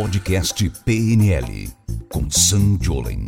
Podcast PNL com Sam Jolen.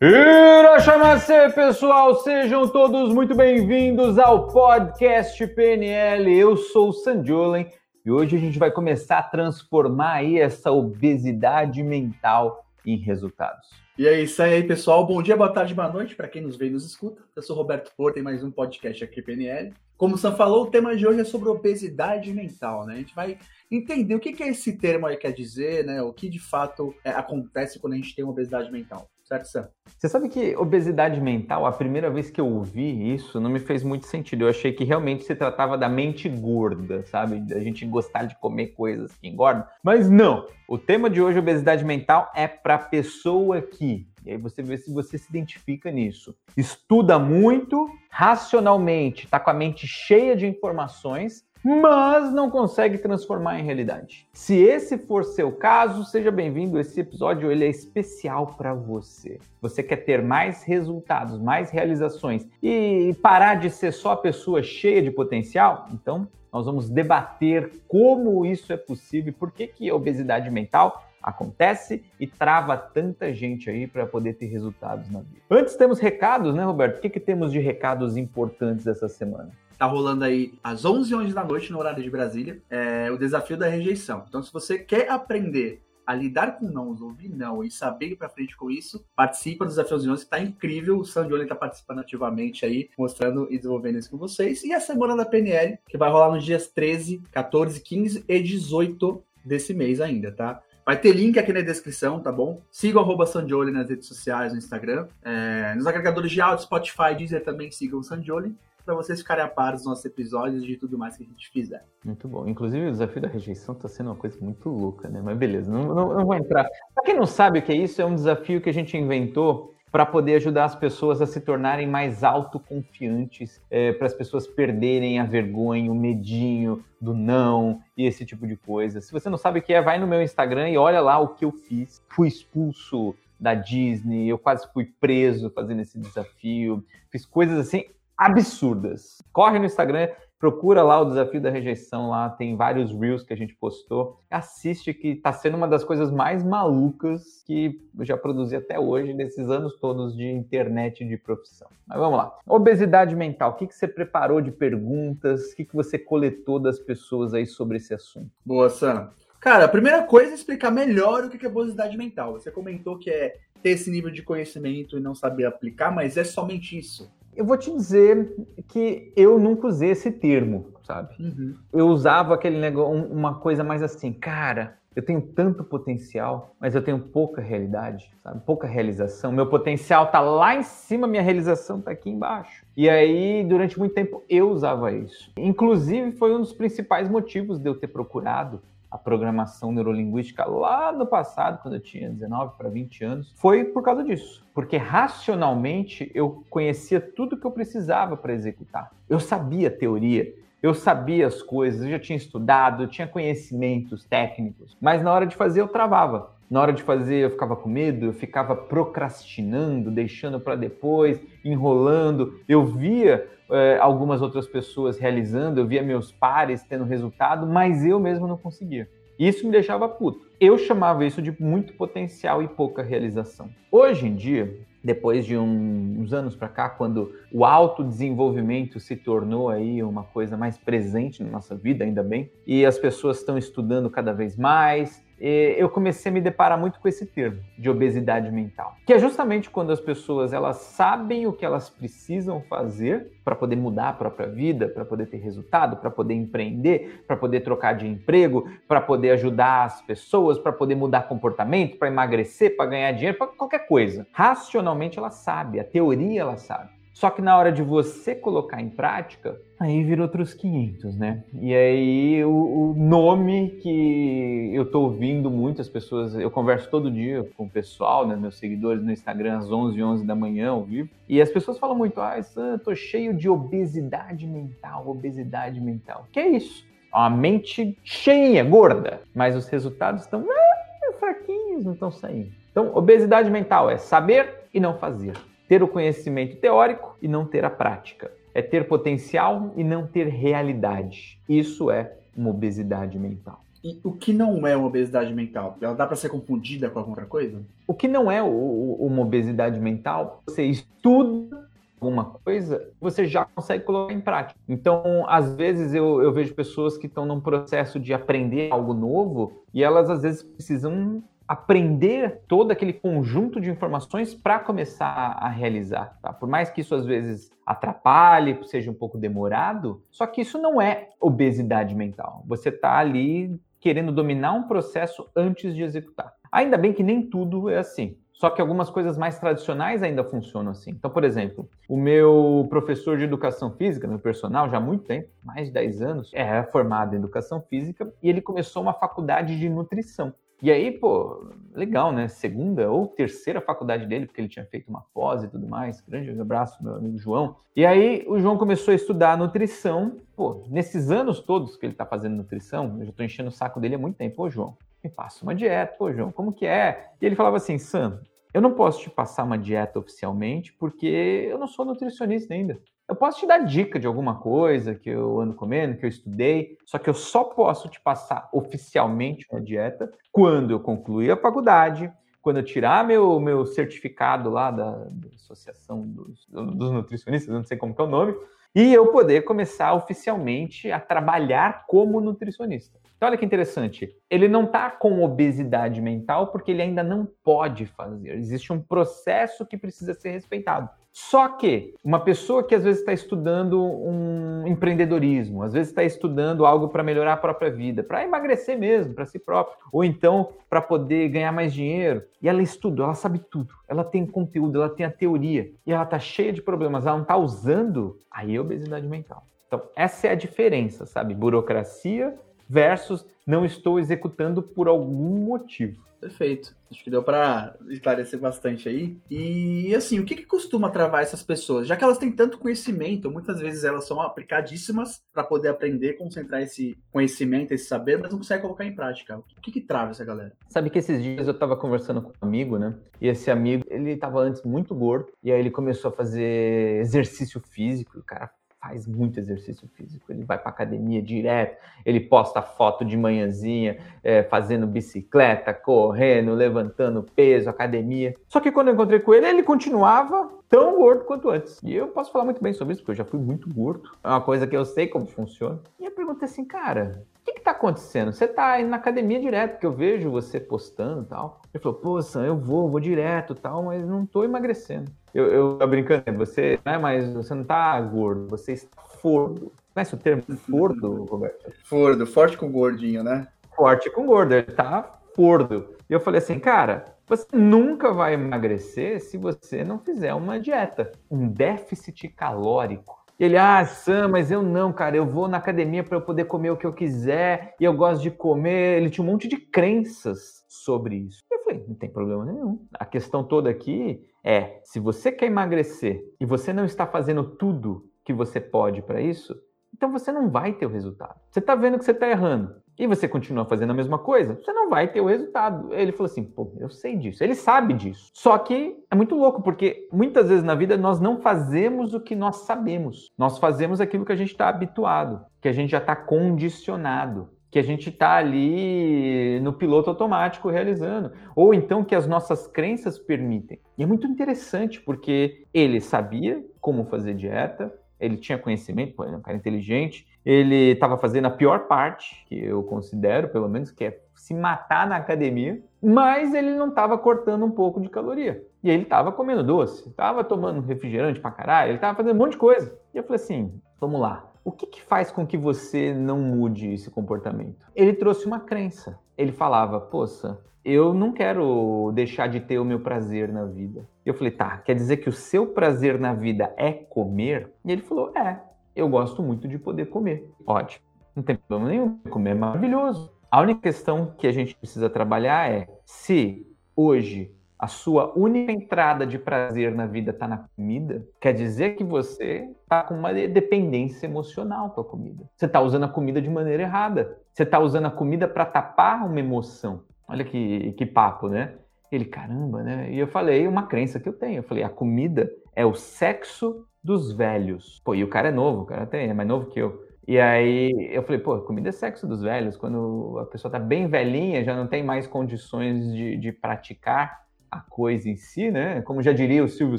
Irachamacê, pessoal, sejam todos muito bem-vindos ao podcast PNL. Eu sou o Sandiolen e hoje a gente vai começar a transformar aí essa obesidade mental em resultados. E é isso aí, pessoal. Bom dia, boa tarde, boa noite para quem nos vê e nos escuta. Eu sou Roberto Porto, tem mais um podcast aqui PNL. Como o Sam falou, o tema de hoje é sobre obesidade mental, né? A gente vai entender o que, que esse termo aí quer dizer, né? O que de fato é, acontece quando a gente tem uma obesidade mental. Certo, Sam? Você sabe que obesidade mental, a primeira vez que eu ouvi isso, não me fez muito sentido. Eu achei que realmente se tratava da mente gorda, sabe? Da gente gostar de comer coisas que engordam. Mas não! O tema de hoje, obesidade mental, é para pessoa que e aí você vê se você se identifica nisso. Estuda muito, racionalmente, está com a mente cheia de informações, mas não consegue transformar em realidade. Se esse for seu caso, seja bem-vindo. Esse episódio ele é especial para você. Você quer ter mais resultados, mais realizações e parar de ser só a pessoa cheia de potencial? Então, nós vamos debater como isso é possível, por que, que a obesidade mental acontece e trava tanta gente aí para poder ter resultados na vida. Antes temos recados, né, Roberto? O que, que temos de recados importantes essa semana? Tá rolando aí às 11 h da noite no horário de Brasília é, o desafio da rejeição. Então, se você quer aprender a lidar com não, ouvir não e saber ir para frente com isso, participa do Desafio 11, que tá incrível. O Sandioli está participando ativamente aí, mostrando e desenvolvendo isso com vocês. E a semana da PNL, que vai rolar nos dias 13, 14, 15 e 18 desse mês ainda, tá? Vai ter link aqui na descrição, tá bom? Siga o Sandioli nas redes sociais, no Instagram. É, nos agregadores de áudio, Spotify, Deezer também sigam o Sandioli para vocês ficarem a par dos nossos episódios e de tudo mais que a gente fizer. Muito bom. Inclusive, o desafio da rejeição está sendo uma coisa muito louca, né? Mas beleza, não, não, não vou entrar. Para quem não sabe o que é isso, é um desafio que a gente inventou para poder ajudar as pessoas a se tornarem mais autoconfiantes, é, para as pessoas perderem a vergonha, o medinho do não e esse tipo de coisa. Se você não sabe o que é, vai no meu Instagram e olha lá o que eu fiz. Fui expulso da Disney, eu quase fui preso fazendo esse desafio, fiz coisas assim absurdas. Corre no Instagram, procura lá o desafio da rejeição lá, tem vários reels que a gente postou. Assiste que está sendo uma das coisas mais malucas que eu já produzi até hoje nesses anos todos de internet de profissão. Mas vamos lá. Obesidade mental. O que, que você preparou de perguntas? O que, que você coletou das pessoas aí sobre esse assunto? Boa, Sam. Cara, a primeira coisa é explicar melhor o que é obesidade mental. Você comentou que é ter esse nível de conhecimento e não saber aplicar, mas é somente isso. Eu vou te dizer que eu nunca usei esse termo, sabe? Uhum. Eu usava aquele negócio, uma coisa mais assim, cara, eu tenho tanto potencial, mas eu tenho pouca realidade, sabe? Pouca realização. Meu potencial tá lá em cima, minha realização tá aqui embaixo. E aí, durante muito tempo, eu usava isso. Inclusive, foi um dos principais motivos de eu ter procurado a programação neurolinguística lá no passado, quando eu tinha 19 para 20 anos, foi por causa disso. Porque racionalmente eu conhecia tudo que eu precisava para executar. Eu sabia teoria, eu sabia as coisas, eu já tinha estudado, eu tinha conhecimentos técnicos, mas na hora de fazer eu travava. Na hora de fazer eu ficava com medo, eu ficava procrastinando, deixando para depois, enrolando. Eu via é, algumas outras pessoas realizando, eu via meus pares tendo resultado, mas eu mesmo não conseguia. Isso me deixava puto. Eu chamava isso de muito potencial e pouca realização. Hoje em dia, depois de um, uns anos para cá, quando o autodesenvolvimento se tornou aí uma coisa mais presente na nossa vida, ainda bem, e as pessoas estão estudando cada vez mais, eu comecei a me deparar muito com esse termo de obesidade mental, que é justamente quando as pessoas elas sabem o que elas precisam fazer para poder mudar a própria vida, para poder ter resultado, para poder empreender, para poder trocar de emprego, para poder ajudar as pessoas, para poder mudar comportamento, para emagrecer, para ganhar dinheiro, para qualquer coisa. Racionalmente ela sabe, a teoria ela sabe. Só que na hora de você colocar em prática, aí vira outros 500, né? E aí o, o, nome que eu tô ouvindo muitas pessoas, eu converso todo dia com o pessoal, né, meus seguidores no Instagram às 11 11 da manhã ao vivo, e as pessoas falam muito, ah, eu tô cheio de obesidade mental, obesidade mental. Que é isso? É uma mente cheinha, gorda, mas os resultados estão ah, fraquinhos, não estão saindo. Então, obesidade mental é saber e não fazer ter o conhecimento teórico e não ter a prática. É ter potencial e não ter realidade. Isso é uma obesidade mental. E o que não é uma obesidade mental? Ela dá para ser confundida com alguma outra coisa? O que não é uma obesidade mental, você estuda alguma coisa, você já consegue colocar em prática. Então, às vezes, eu, eu vejo pessoas que estão num processo de aprender algo novo e elas, às vezes, precisam aprender todo aquele conjunto de informações para começar a realizar. Tá? Por mais que isso às vezes atrapalhe, seja um pouco demorado, só que isso não é obesidade mental. Você está ali querendo dominar um processo antes de executar. Ainda bem que nem tudo é assim. Só que algumas coisas mais tradicionais ainda funcionam assim. Então, por exemplo, o meu professor de educação física, meu personal, já há muito tempo, mais de 10 anos, é formado em educação física e ele começou uma faculdade de nutrição. E aí, pô, legal, né? Segunda ou terceira faculdade dele, porque ele tinha feito uma pós e tudo mais. Grande abraço, meu amigo João. E aí, o João começou a estudar nutrição. Pô, nesses anos todos que ele tá fazendo nutrição, eu já tô enchendo o saco dele há muito tempo. Pô, João, me passa uma dieta. Pô, João, como que é? E ele falava assim, Sam, eu não posso te passar uma dieta oficialmente porque eu não sou nutricionista ainda. Eu posso te dar dica de alguma coisa que eu ando comendo, que eu estudei, só que eu só posso te passar oficialmente uma dieta quando eu concluir a faculdade, quando eu tirar meu, meu certificado lá da, da Associação dos, dos Nutricionistas, não sei como é o nome, e eu poder começar oficialmente a trabalhar como nutricionista. Então, olha que interessante. Ele não está com obesidade mental porque ele ainda não pode fazer. Existe um processo que precisa ser respeitado. Só que uma pessoa que às vezes está estudando um empreendedorismo, às vezes está estudando algo para melhorar a própria vida, para emagrecer mesmo, para si próprio, ou então para poder ganhar mais dinheiro, e ela estuda, ela sabe tudo, ela tem conteúdo, ela tem a teoria, e ela está cheia de problemas, ela não está usando, aí é obesidade mental. Então, essa é a diferença, sabe? Burocracia versus não estou executando por algum motivo. Perfeito. Acho que deu para esclarecer bastante aí. E assim, o que, que costuma travar essas pessoas? Já que elas têm tanto conhecimento, muitas vezes elas são aplicadíssimas para poder aprender, concentrar esse conhecimento, esse saber, mas não conseguem colocar em prática. O que, que trava essa galera? Sabe que esses dias eu estava conversando com um amigo, né? E esse amigo, ele estava antes muito gordo, e aí ele começou a fazer exercício físico, o cara faz muito exercício físico. Ele vai para academia direto, ele posta foto de manhãzinha, é, fazendo bicicleta, correndo, levantando peso, academia. Só que quando eu encontrei com ele, ele continuava tão gordo quanto antes. E eu posso falar muito bem sobre isso, porque eu já fui muito gordo. É uma coisa que eu sei como funciona. E eu perguntei assim, cara, o que, que tá acontecendo? Você tá indo na academia direto, que eu vejo você postando e tal. Ele falou, pô, Sam, eu vou, vou direto e tal, mas não tô emagrecendo. Eu, eu tô brincando, você não é mais, você não tá gordo, você está fordo. Conhece o termo fordo, Roberto? Fordo, forte com gordinho, né? Forte com gordo, ele tá fordo. E eu falei assim, cara, você nunca vai emagrecer se você não fizer uma dieta, um déficit calórico. Ele, ah, Sam, mas eu não, cara, eu vou na academia para eu poder comer o que eu quiser e eu gosto de comer. Ele tinha um monte de crenças sobre isso. Eu falei, não tem problema nenhum. A questão toda aqui é: se você quer emagrecer e você não está fazendo tudo que você pode para isso, então você não vai ter o resultado. Você está vendo que você está errando e você continua fazendo a mesma coisa, você não vai ter o resultado. Ele falou assim: pô, eu sei disso. Ele sabe disso. Só que é muito louco, porque muitas vezes na vida nós não fazemos o que nós sabemos. Nós fazemos aquilo que a gente está habituado, que a gente já está condicionado que a gente está ali no piloto automático realizando, ou então que as nossas crenças permitem. E é muito interessante porque ele sabia como fazer dieta, ele tinha conhecimento, ele é um cara inteligente, ele estava fazendo a pior parte, que eu considero, pelo menos, que é se matar na academia, mas ele não estava cortando um pouco de caloria. E ele estava comendo doce, estava tomando refrigerante pra caralho, ele estava fazendo um monte de coisa. E eu falei assim: vamos lá, o que, que faz com que você não mude esse comportamento? Ele trouxe uma crença. Ele falava, poça, eu não quero deixar de ter o meu prazer na vida. Eu falei, tá, quer dizer que o seu prazer na vida é comer? E ele falou, é, eu gosto muito de poder comer. Ótimo, não tem problema nenhum, comer é maravilhoso. A única questão que a gente precisa trabalhar é se hoje a sua única entrada de prazer na vida está na comida, quer dizer que você está com uma dependência emocional com a comida. Você está usando a comida de maneira errada. Você está usando a comida para tapar uma emoção. Olha que, que papo, né? Ele, caramba, né? E eu falei uma crença que eu tenho. Eu falei, a comida é o sexo dos velhos. Pô, e o cara é novo, o cara tem, é mais novo que eu. E aí eu falei, pô, comida é sexo dos velhos. Quando a pessoa tá bem velhinha, já não tem mais condições de, de praticar a coisa em si, né? Como já diria o Silvio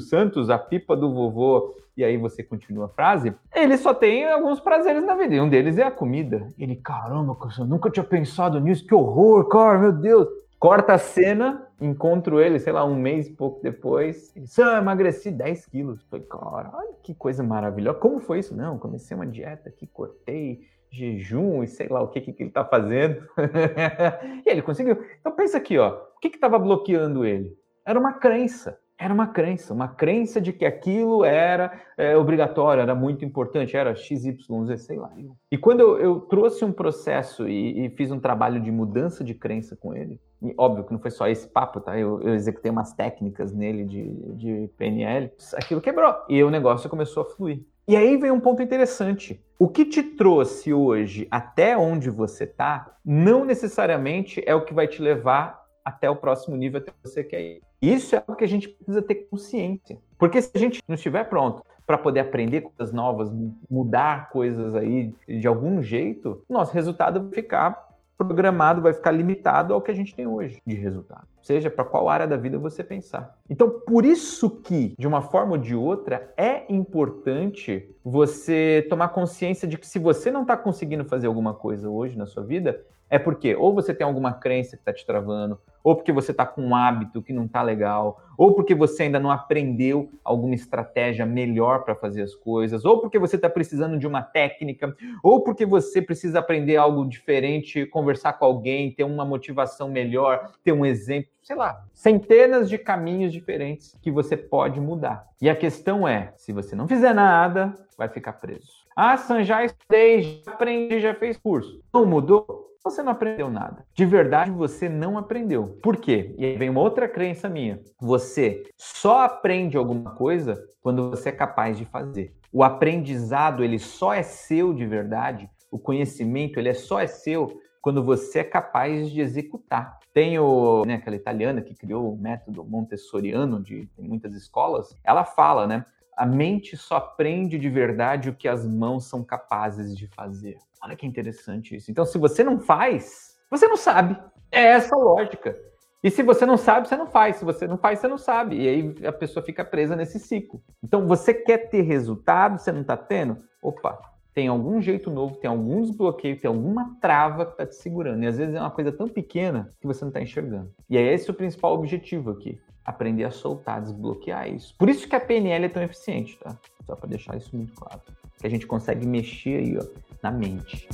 Santos, a pipa do vovô, e aí você continua a frase, ele só tem alguns prazeres na vida, e um deles é a comida. Ele, caramba, eu nunca tinha pensado nisso, que horror, cara, meu Deus. Corta a cena, encontro ele, sei lá, um mês e pouco depois. Ele disse, ah, emagreci 10 quilos. Falei, cara, olha que coisa maravilhosa. Como foi isso? Não, comecei uma dieta aqui, cortei jejum e sei lá o que, que ele tá fazendo. e ele conseguiu. Então pensa aqui, ó. O que estava bloqueando ele? Era uma crença. Era uma crença, uma crença de que aquilo era é, obrigatório, era muito importante, era XYZ, sei lá. E quando eu, eu trouxe um processo e, e, fiz um trabalho de mudança de crença com ele, e óbvio que não foi só esse papo, tá? Eu, eu executei umas técnicas nele de, de PNL, aquilo quebrou e o negócio começou a fluir. E aí vem um ponto interessante. O que te trouxe hoje até onde você está, não necessariamente é o que vai te levar até o próximo nível até você quer ir. Isso é algo que a gente precisa ter consciência. Porque se a gente não estiver pronto para poder aprender coisas novas, mudar coisas aí de algum jeito, nosso resultado vai ficar programado, vai ficar limitado ao que a gente tem hoje de resultado. Seja para qual área da vida você pensar. Então, por isso que, de uma forma ou de outra, é importante você tomar consciência de que se você não está conseguindo fazer alguma coisa hoje na sua vida, é porque ou você tem alguma crença que está te travando, ou porque você está com um hábito que não está legal, ou porque você ainda não aprendeu alguma estratégia melhor para fazer as coisas, ou porque você está precisando de uma técnica, ou porque você precisa aprender algo diferente, conversar com alguém, ter uma motivação melhor, ter um exemplo, sei lá, centenas de caminhos diferentes que você pode mudar. E a questão é, se você não fizer nada, vai ficar preso. Ah, estudei, já aprendi, já fez curso. Não mudou? Você não aprendeu nada. De verdade, você não aprendeu. Por quê? E aí vem uma outra crença minha. Você só aprende alguma coisa quando você é capaz de fazer. O aprendizado, ele só é seu de verdade. O conhecimento, ele é só é seu quando você é capaz de executar. Tem o, né, aquela italiana que criou o método montessoriano de muitas escolas, ela fala, né? A mente só aprende de verdade o que as mãos são capazes de fazer. Olha que interessante isso. Então, se você não faz, você não sabe. É essa a lógica. E se você não sabe, você não faz. Se você não faz, você não sabe. E aí a pessoa fica presa nesse ciclo. Então, você quer ter resultado, você não está tendo? Opa, tem algum jeito novo, tem algum desbloqueio, tem alguma trava que está te segurando. E às vezes é uma coisa tão pequena que você não está enxergando. E é esse o principal objetivo aqui aprender a soltar, desbloquear isso. Por isso que a PNL é tão eficiente, tá? Só para deixar isso muito claro. Que a gente consegue mexer aí, ó, na mente.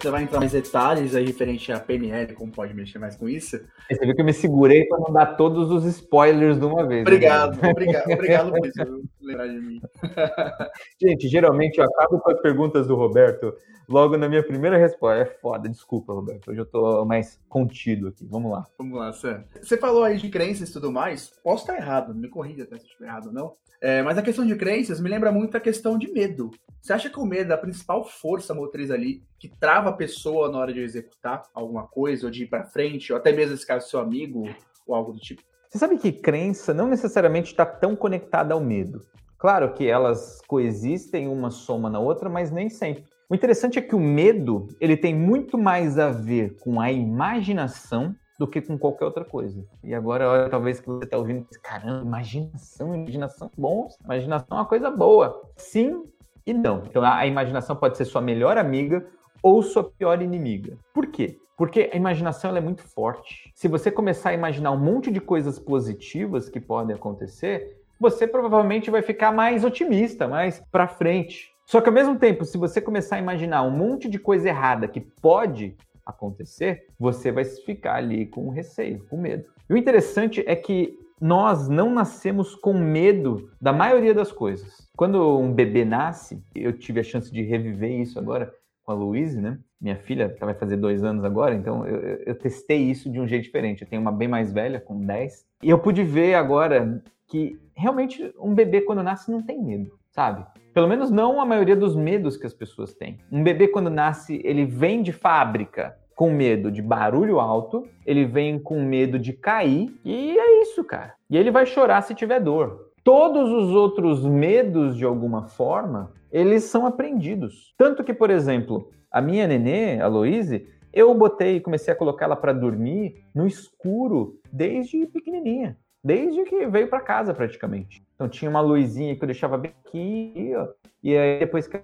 gente vai entrar mais detalhes aí referente à PNL, como pode mexer mais com isso. Você viu que eu me segurei para não dar todos os spoilers de uma vez. Obrigado, né? obrigado, obrigado por isso, lembrar de mim. Gente, geralmente eu acabo com as perguntas do Roberto logo na minha primeira resposta. É foda, desculpa, Roberto. Hoje eu tô mais contido aqui. Vamos lá. Vamos lá, Sam. Você falou aí de crenças e tudo mais. Posso estar errado, me corrija até se estiver errado ou não. É, mas a questão de crenças me lembra muito a questão de medo. Você acha que o medo é a principal força motriz ali que trava a pessoa na hora de executar alguma coisa, ou de ir para frente, ou até mesmo esse caso seu amigo, ou algo do tipo? Você sabe que crença não necessariamente está tão conectada ao medo. Claro que elas coexistem, uma soma na outra, mas nem sempre. O interessante é que o medo ele tem muito mais a ver com a imaginação do que com qualquer outra coisa. E agora, olha, talvez que você está ouvindo, caramba, imaginação, imaginação, bom, imaginação é uma coisa boa. Sim e não. Então, a imaginação pode ser sua melhor amiga ou sua pior inimiga. Por quê? Porque a imaginação é muito forte. Se você começar a imaginar um monte de coisas positivas que podem acontecer, você provavelmente vai ficar mais otimista, mais para frente. Só que ao mesmo tempo, se você começar a imaginar um monte de coisa errada que pode acontecer, você vai ficar ali com receio, com medo. E o interessante é que nós não nascemos com medo da maioria das coisas. Quando um bebê nasce, eu tive a chance de reviver isso agora a Louise, né? Minha filha vai fazer dois anos agora, então eu, eu, testei isso de um jeito diferente. Eu tenho uma bem mais velha, com 10, e eu pude ver agora que realmente um bebê quando nasce não tem medo, sabe? Pelo menos não a maioria dos medos que as pessoas têm. Um bebê quando nasce, ele vem de fábrica com medo de barulho alto, ele vem com medo de cair, e é isso, cara. E ele vai chorar se tiver dor. Todos os outros medos, de alguma forma, eles são aprendidos. Tanto que, por exemplo, a minha nenê, a Louise, eu botei, comecei a colocar ela para dormir no escuro desde pequenininha, desde que veio para casa praticamente. Então tinha uma luzinha que eu deixava bem aqui, ó, e aí depois que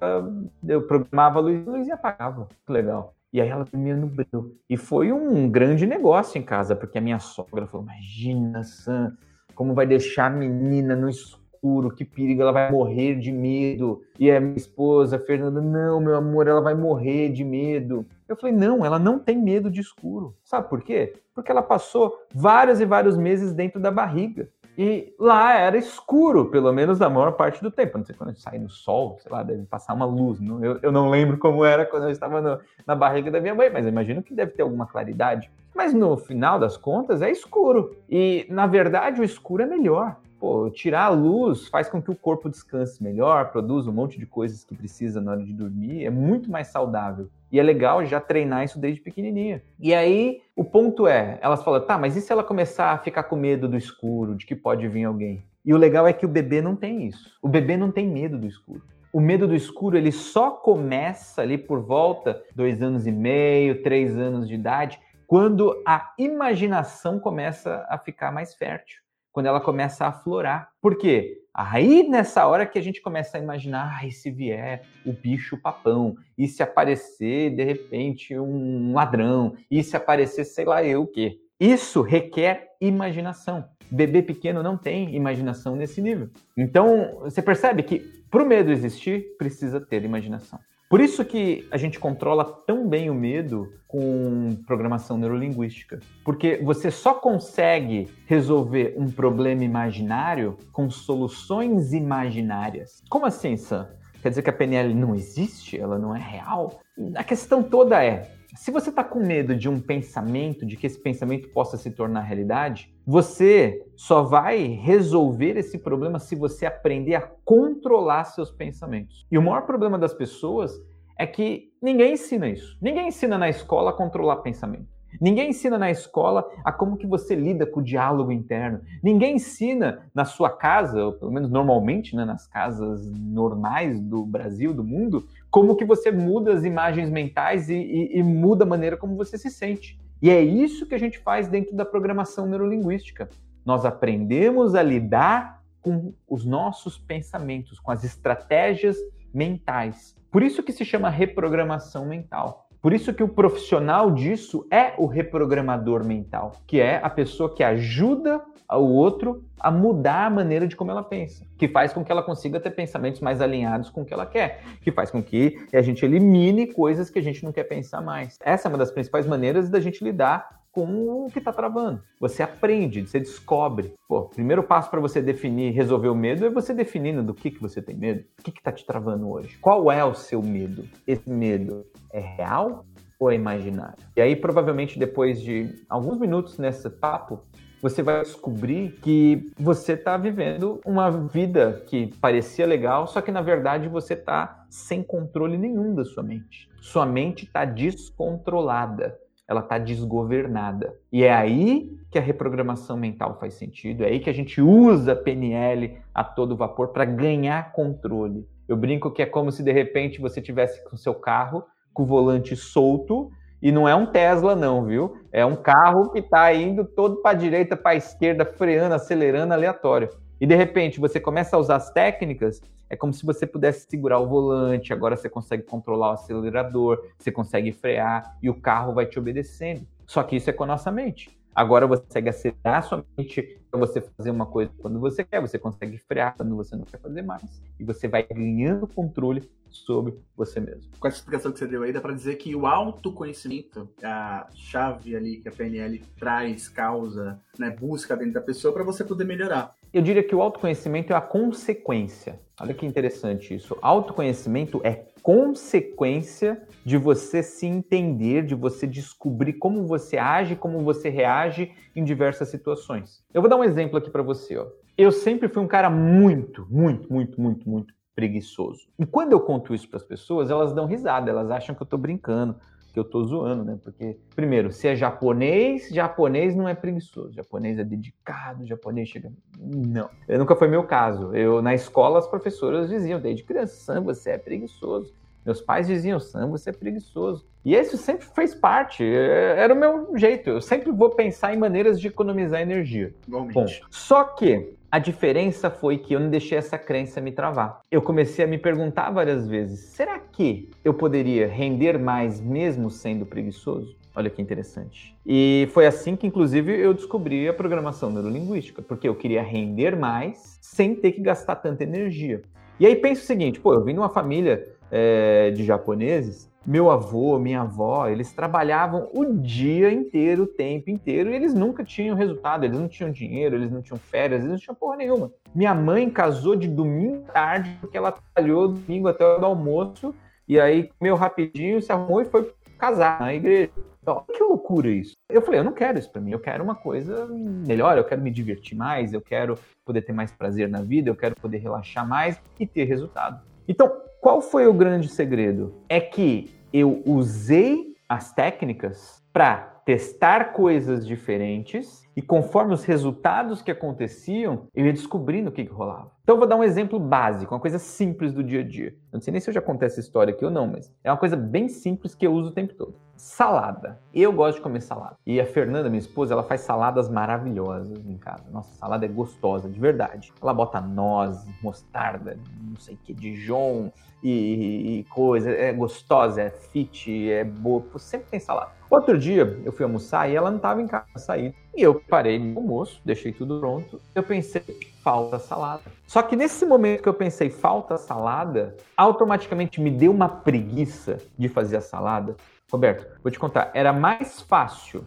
eu programava a luz, a luzinha apagava. Que legal. E aí ela dormia no breu. E foi um grande negócio em casa, porque a minha sogra falou: Imagina, Sam, como vai deixar a menina no escuro, que perigo, ela vai morrer de medo. E a minha esposa, Fernanda, não, meu amor, ela vai morrer de medo. Eu falei: Não, ela não tem medo de escuro. Sabe por quê? Porque ela passou vários e vários meses dentro da barriga. E lá era escuro, pelo menos na maior parte do tempo. Não sei quando a gente sai no sol, sei lá, deve passar uma luz. Não, eu, eu não lembro como era quando eu estava no, na barriga da minha mãe, mas imagino que deve ter alguma claridade. Mas no final das contas é escuro. E na verdade o escuro é melhor. Pô, tirar a luz faz com que o corpo descanse melhor, produza um monte de coisas que precisa na hora de dormir, é muito mais saudável. E é legal já treinar isso desde pequenininha. E aí, o ponto é, elas falam, tá, mas e se ela começar a ficar com medo do escuro, de que pode vir alguém? E o legal é que o bebê não tem isso. O bebê não tem medo do escuro. O medo do escuro ele só começa ali por volta dois anos e meio, três anos de idade, quando a imaginação começa a ficar mais fértil quando ela começa a aflorar. Por quê? Aí nessa hora que a gente começa a imaginar, ah, e se vier o bicho papão, e se aparecer de repente um ladrão, e se aparecer sei lá eu o quê. Isso requer imaginação. Bebê pequeno não tem imaginação nesse nível. Então, você percebe que para o medo existir, precisa ter imaginação. Por isso que a gente controla tão bem o medo com programação neurolinguística. Porque você só consegue resolver um problema imaginário com soluções imaginárias. Como assim, Sam? Quer dizer que a PNL não existe? Ela não é real? A questão toda é: se você está com medo de um pensamento, de que esse pensamento possa se tornar realidade, você só vai resolver esse problema se você aprender a controlar seus pensamentos. E o maior problema das pessoas é que ninguém ensina isso. Ninguém ensina na escola a controlar pensamento. Ninguém ensina na escola a como que você lida com o diálogo interno. Ninguém ensina na sua casa, ou pelo menos normalmente, né, nas casas normais do Brasil, do mundo, como que você muda as imagens mentais e, e, e muda a maneira como você se sente. E é isso que a gente faz dentro da programação neurolinguística. Nós aprendemos a lidar com os nossos pensamentos, com as estratégias mentais. Por isso que se chama reprogramação mental. Por isso que o profissional disso é o reprogramador mental, que é a pessoa que ajuda o outro a mudar a maneira de como ela pensa, que faz com que ela consiga ter pensamentos mais alinhados com o que ela quer, que faz com que a gente elimine coisas que a gente não quer pensar mais. Essa é uma das principais maneiras da gente lidar com o que está travando. Você aprende, você descobre. Pô, o primeiro passo para você definir, resolver o medo é você definindo do que, que você tem medo. O que está te travando hoje? Qual é o seu medo? Esse medo é real ou é imaginário? E aí, provavelmente, depois de alguns minutos nesse papo, você vai descobrir que você está vivendo uma vida que parecia legal, só que na verdade você está sem controle nenhum da sua mente. Sua mente está descontrolada ela está desgovernada. E é aí que a reprogramação mental faz sentido, é aí que a gente usa PNL a todo vapor para ganhar controle. Eu brinco que é como se de repente você tivesse com seu carro com o volante solto e não é um Tesla não, viu? É um carro que está indo todo para a direita, para a esquerda, freando, acelerando aleatório. E de repente você começa a usar as técnicas, é como se você pudesse segurar o volante, agora você consegue controlar o acelerador, você consegue frear e o carro vai te obedecendo. Só que isso é com a nossa mente. Agora você consegue acelerar sua mente para você fazer uma coisa quando você quer, você consegue frear quando você não quer fazer mais. E você vai ganhando controle sobre você mesmo. Com essa explicação que você deu aí, dá para dizer que o autoconhecimento, a chave ali que a PNL traz, causa, né, busca dentro da pessoa para você poder melhorar. Eu diria que o autoconhecimento é a consequência. Olha que interessante isso. Autoconhecimento é consequência de você se entender, de você descobrir como você age, como você reage em diversas situações. Eu vou dar um exemplo aqui para você. Ó. Eu sempre fui um cara muito, muito, muito, muito, muito preguiçoso. E quando eu conto isso para as pessoas, elas dão risada, elas acham que eu estou brincando, que eu tô zoando, né? Porque, primeiro, se é japonês, japonês não é preguiçoso. Japonês é dedicado, japonês chega. Não. Eu nunca foi meu caso. Eu, na escola, as professoras diziam, desde criança, Sam, você é preguiçoso. Meus pais diziam, Sam, você é preguiçoso. E isso sempre fez parte, é, era o meu jeito. Eu sempre vou pensar em maneiras de economizar energia. Bom, só que a diferença foi que eu não deixei essa crença me travar. Eu comecei a me perguntar várias vezes: será que eu poderia render mais mesmo sendo preguiçoso? Olha que interessante. E foi assim que, inclusive, eu descobri a programação neurolinguística, porque eu queria render mais sem ter que gastar tanta energia. E aí pensa o seguinte: pô, eu vim de uma família é, de japoneses, meu avô, minha avó, eles trabalhavam o dia inteiro, o tempo inteiro, e eles nunca tinham resultado, eles não tinham dinheiro, eles não tinham férias, eles não tinham porra nenhuma. Minha mãe casou de domingo à tarde, porque ela trabalhou domingo até o almoço, e aí comeu rapidinho, se arrumou e foi casar na igreja. Então, que loucura isso. Eu falei, eu não quero isso para mim, eu quero uma coisa melhor, eu quero me divertir mais, eu quero poder ter mais prazer na vida, eu quero poder relaxar mais e ter resultado. Então, qual foi o grande segredo? É que eu usei as técnicas para testar coisas diferentes e conforme os resultados que aconteciam, eu ia descobrindo o que, que rolava. Então vou dar um exemplo básico, uma coisa simples do dia a dia. Não sei nem se eu já contei essa história aqui ou não, mas é uma coisa bem simples que eu uso o tempo todo. Salada. Eu gosto de comer salada. E a Fernanda, minha esposa, ela faz saladas maravilhosas em casa. Nossa, salada é gostosa, de verdade. Ela bota noz, mostarda, não sei o que, Dijon e, e coisa. É gostosa, é fit, é boa. Sempre tem salada. Outro dia eu fui almoçar e ela não estava em casa, saí. E eu parei no almoço, deixei tudo pronto. Eu pensei, falta salada. Só que nesse momento que eu pensei, falta salada, automaticamente me deu uma preguiça de fazer a salada. Roberto, vou te contar, era mais fácil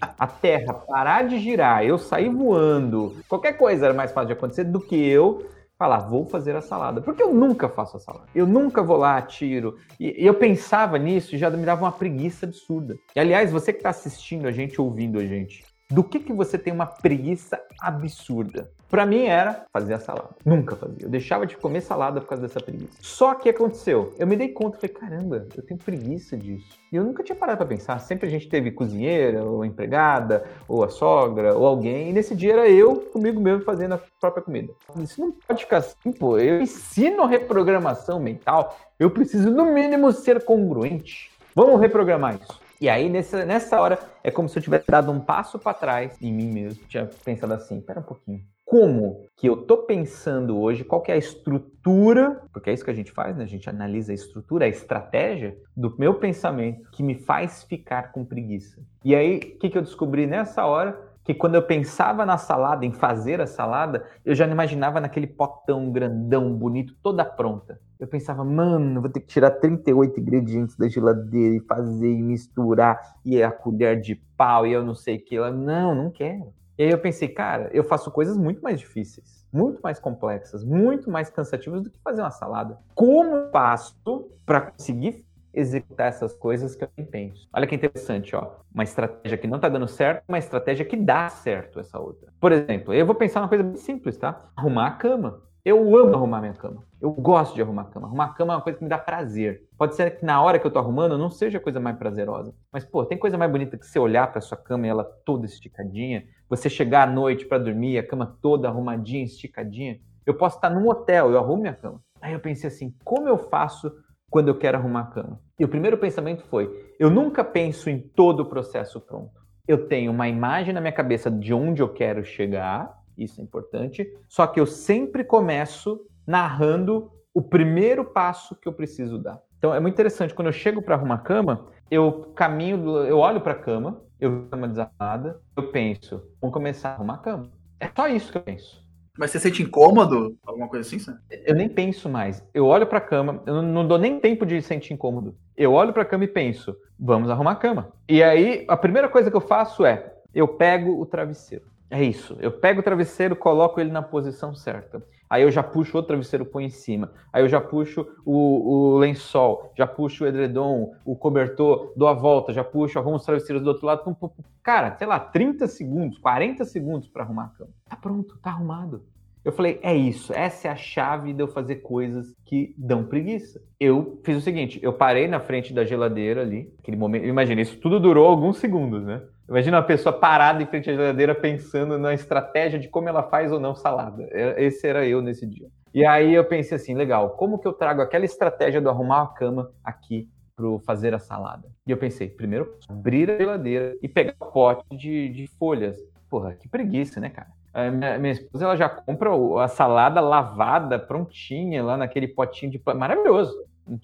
a Terra parar de girar, eu sair voando, qualquer coisa era mais fácil de acontecer do que eu falar, vou fazer a salada. Porque eu nunca faço a salada. Eu nunca vou lá, tiro. E, eu pensava nisso e já me dava uma preguiça absurda. E aliás, você que está assistindo a gente, ouvindo a gente, do que, que você tem uma preguiça absurda? Para mim era fazer a salada. Nunca fazia. Eu deixava de comer salada por causa dessa preguiça. Só que aconteceu. Eu me dei conta, falei, caramba, eu tenho preguiça disso. E eu nunca tinha parado para pensar. Sempre a gente teve cozinheira, ou empregada, ou a sogra, ou alguém. E nesse dia era eu comigo mesmo fazendo a própria comida. Isso não pode ficar assim, pô. Eu ensino reprogramação mental. Eu preciso, no mínimo, ser congruente. Vamos reprogramar isso. E aí, nessa, nessa hora, é como se eu tivesse dado um passo para trás em mim mesmo. Tinha pensado assim: pera um pouquinho. Como que eu tô pensando hoje? Qual que é a estrutura? Porque é isso que a gente faz, né? A gente analisa a estrutura, a estratégia do meu pensamento que me faz ficar com preguiça. E aí, o que, que eu descobri nessa hora? Que quando eu pensava na salada, em fazer a salada, eu já não imaginava naquele potão grandão, bonito, toda pronta. Eu pensava, mano, vou ter que tirar 38 ingredientes da geladeira e fazer e misturar, e a colher de pau, e eu não sei o que. Não, não quero. E aí eu pensei, cara, eu faço coisas muito mais difíceis, muito mais complexas, muito mais cansativas do que fazer uma salada. Como faço para conseguir executar essas coisas que eu penso. Olha que interessante, ó. Uma estratégia que não tá dando certo, uma estratégia que dá certo essa outra. Por exemplo, eu vou pensar uma coisa bem simples, tá? Arrumar a cama. Eu amo arrumar minha cama. Eu gosto de arrumar a cama. Arrumar a cama é uma coisa que me dá prazer. Pode ser que na hora que eu tô arrumando não seja a coisa mais prazerosa. Mas, pô, tem coisa mais bonita que você olhar para sua cama e ela toda esticadinha. Você chegar à noite para dormir, a cama toda arrumadinha, esticadinha. Eu posso estar num hotel, eu arrumo minha cama. Aí eu pensei assim, como eu faço quando eu quero arrumar a cama? E o primeiro pensamento foi: eu nunca penso em todo o processo pronto. Eu tenho uma imagem na minha cabeça de onde eu quero chegar, isso é importante, só que eu sempre começo narrando o primeiro passo que eu preciso dar. Então é muito interessante, quando eu chego para arrumar a cama, eu caminho, eu olho para a cama, eu vejo a cama desarmada, eu penso, vamos começar a arrumar a cama. É só isso que eu penso. Mas você sente incômodo? Alguma coisa assim, Sam? Eu nem penso mais. Eu olho pra cama, eu não dou nem tempo de sentir incômodo. Eu olho pra cama e penso, vamos arrumar a cama. E aí, a primeira coisa que eu faço é, eu pego o travesseiro. É isso. Eu pego o travesseiro, coloco ele na posição certa. Aí eu já puxo outro travesseiro, põe em cima. Aí eu já puxo o, o, lençol, já puxo o edredom, o cobertor, dou a volta, já puxo, arrumo os travesseiros do outro lado. Pum, pum, pum. Cara, sei lá, 30 segundos, 40 segundos para arrumar a cama. Tá pronto, tá arrumado. Eu falei, é isso, essa é a chave de eu fazer coisas que dão preguiça. Eu fiz o seguinte, eu parei na frente da geladeira ali, aquele momento, imagina, isso tudo durou alguns segundos, né? Imagina uma pessoa parada em frente à geladeira pensando na estratégia de como ela faz ou não salada. É, esse era eu nesse dia. E aí eu pensei assim, legal, como que eu trago aquela estratégia do arrumar a cama aqui para fazer a salada? E eu pensei, primeiro, abrir a geladeira e pegar o pote de, de folhas. Porra, que preguiça, né, cara? A minha, minha, esposa ela já compra a salada lavada, prontinha, lá naquele potinho de Maravilhoso.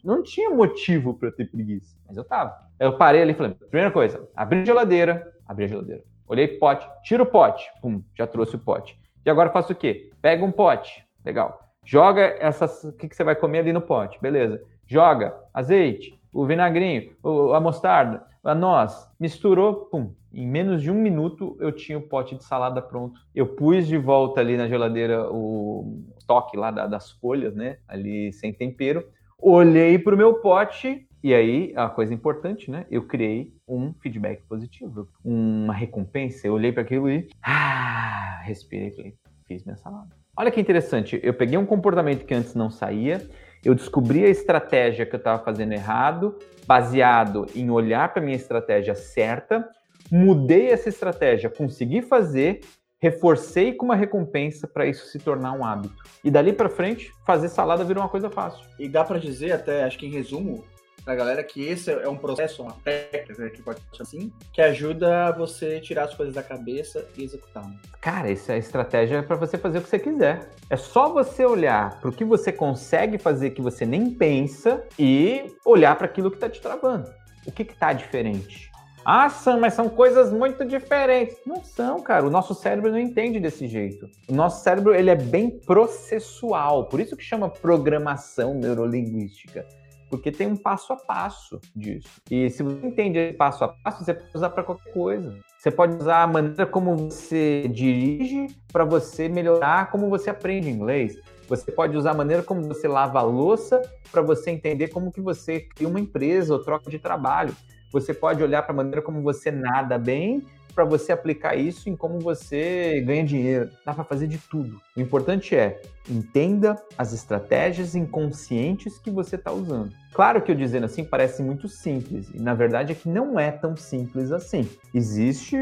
Não tinha motivo para ter preguiça, mas eu tava. Eu parei ali e falei: primeira coisa, abri a geladeira, abri a geladeira. Olhei pote, tira o pote, pum, já trouxe o pote. E agora faço o quê? Pega um pote, legal. Joga essas, o que, que você vai comer ali no pote, beleza. Joga azeite, o vinagrinho, a mostarda, a noz, misturou, pum. Em menos de um minuto eu tinha o pote de salada pronto. Eu pus de volta ali na geladeira o estoque lá das folhas, né? Ali sem tempero. Olhei para o meu pote e aí, a coisa importante, né? Eu criei um feedback positivo, uma recompensa. Eu olhei para aquilo e ah, respirei fiz minha salada. Olha que interessante, eu peguei um comportamento que antes não saía, eu descobri a estratégia que eu estava fazendo errado, baseado em olhar para minha estratégia certa, mudei essa estratégia, consegui fazer, reforcei com uma recompensa para isso se tornar um hábito. E dali para frente, fazer salada virou uma coisa fácil. E dá para dizer até, acho que em resumo, pra galera que esse é um processo, uma técnica, que pode ser assim, que ajuda você tirar as coisas da cabeça e executar. Cara, essa é a estratégia para você fazer o que você quiser. É só você olhar para o que você consegue fazer que você nem pensa e olhar para aquilo que está te travando. O que está diferente? Ah, Sam, mas são coisas muito diferentes. Não são, cara. O nosso cérebro não entende desse jeito. O nosso cérebro ele é bem processual, por isso que chama programação neurolinguística porque tem um passo a passo disso. E se você entende passo a passo, você pode usar para qualquer coisa. Você pode usar a maneira como você dirige para você melhorar como você aprende inglês. Você pode usar a maneira como você lava a louça para você entender como que você cria uma empresa ou troca de trabalho. Você pode olhar para a maneira como você nada bem para você aplicar isso em como você ganha dinheiro. Dá para fazer de tudo. O importante é entenda as estratégias inconscientes que você está usando. Claro que eu dizendo assim parece muito simples, e na verdade é que não é tão simples assim. Existe,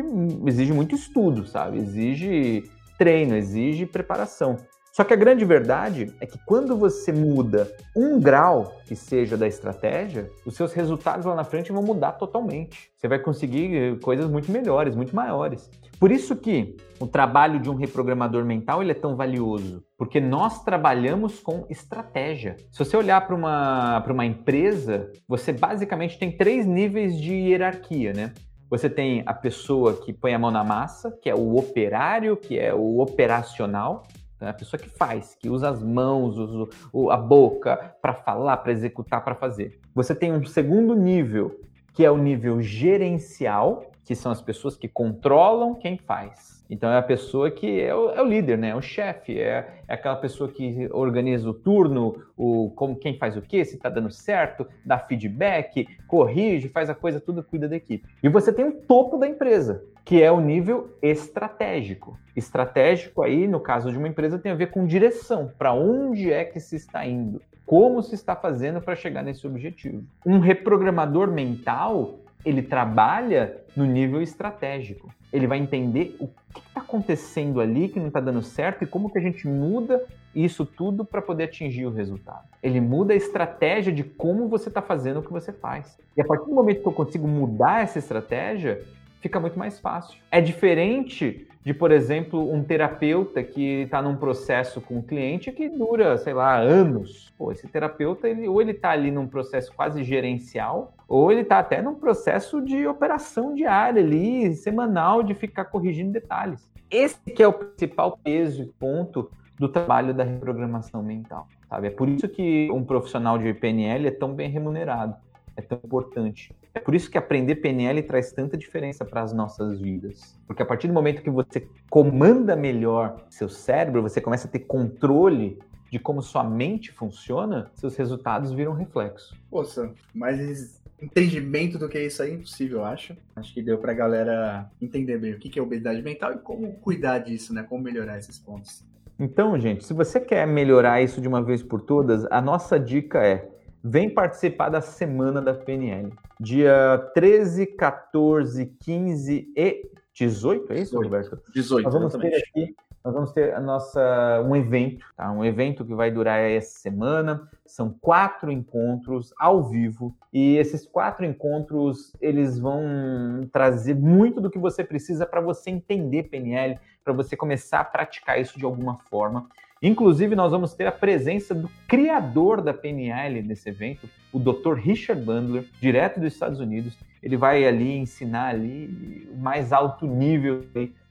exige muito estudo, sabe? Exige treino, exige preparação. Só que a grande verdade é que quando você muda um grau que seja da estratégia, os seus resultados lá na frente vão mudar totalmente. Você vai conseguir eh, coisas muito melhores, muito maiores. Por isso que o trabalho de um reprogramador mental ele é tão valioso, porque nós trabalhamos com estratégia. Se você olhar para uma, uma empresa, você basicamente tem três níveis de hierarquia, né? Você tem a pessoa que põe a mão na massa, que é o operário, que é o operacional. Né? A pessoa que faz, que usa as mãos, usa a boca para falar, para executar, para fazer. Você tem um segundo nível, que é o nível gerencial, que são as pessoas que controlam quem faz. Então é a pessoa que é o, é o líder, né? É o chefe, é, é, aquela pessoa que organiza o turno, o como quem faz o quê, se está dando certo, dá feedback, corrige, faz a coisa tudo, cuida da equipe. E você tem o topo da empresa, que é o nível estratégico. Estratégico aí, no caso de uma empresa, tem a ver com direção, para onde é que se está indo, como se está fazendo para chegar nesse objetivo. Um reprogramador mental, ele trabalha no nível estratégico ele vai entender o que está acontecendo ali que não está dando certo e como que a gente muda isso tudo para poder atingir o resultado. Ele muda a estratégia de como você está fazendo o que você faz. E a partir do momento que eu consigo mudar essa estratégia, fica muito mais fácil. É diferente de, por exemplo, um terapeuta que está num processo com um cliente que dura, sei lá, anos. Pô, esse terapeuta, ele, ou ele está ali num processo quase gerencial, ou ele está até num processo de operação diária ali, semanal, de ficar corrigindo detalhes. Esse que é o principal peso e ponto do trabalho da reprogramação mental, sabe? É por isso que um profissional de PNL é tão bem remunerado, é tão importante. É por isso que aprender PNL traz tanta diferença para as nossas vidas. Porque a partir do momento que você comanda melhor seu cérebro, você começa a ter controle de como sua mente funciona, seus resultados viram reflexo. Poxa, mas entendimento do que é isso aí é impossível, eu acho. Acho que deu pra galera entender bem o que é obesidade mental e como cuidar disso, né? Como melhorar esses pontos. Então, gente, se você quer melhorar isso de uma vez por todas, a nossa dica é vem participar da semana da PNL. Dia 13, 14, 15 e 18, é isso, 18, Roberto? 18, Nós vamos exatamente. ter aqui nós vamos ter a nossa, um evento, tá? um evento que vai durar essa semana. São quatro encontros ao vivo e esses quatro encontros eles vão trazer muito do que você precisa para você entender PNL, para você começar a praticar isso de alguma forma. Inclusive, nós vamos ter a presença do criador da PNL nesse evento, o Dr. Richard Bandler, direto dos Estados Unidos. Ele vai ali ensinar ali o mais alto nível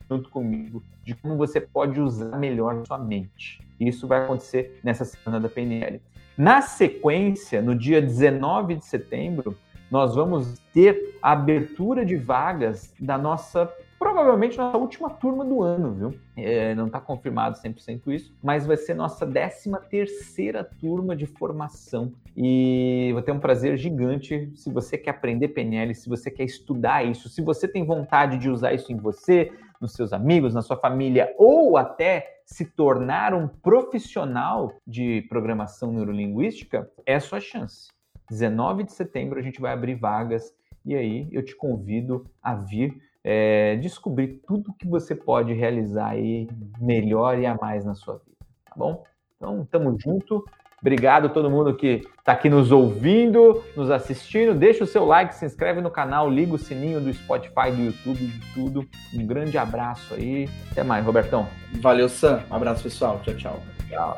junto comigo de como você pode usar melhor sua mente. Isso vai acontecer nessa semana da PNL. Na sequência, no dia 19 de setembro, nós vamos ter a abertura de vagas da nossa provavelmente nossa última turma do ano, viu? É, não está confirmado 100% isso, mas vai ser nossa 13 terceira turma de formação e vou ter um prazer gigante se você quer aprender PNL, se você quer estudar isso, se você tem vontade de usar isso em você, nos seus amigos, na sua família ou até se tornar um profissional de programação neurolinguística, é a sua chance. 19 de setembro a gente vai abrir vagas e aí eu te convido a vir é, descobrir tudo que você pode realizar aí melhor e a mais na sua vida, tá bom? Então, tamo junto. Obrigado a todo mundo que está aqui nos ouvindo, nos assistindo. Deixa o seu like, se inscreve no canal, liga o sininho do Spotify, do YouTube, de tudo. Um grande abraço aí. Até mais, Robertão. Valeu, Sam. Um abraço, pessoal. Tchau, tchau. Tchau.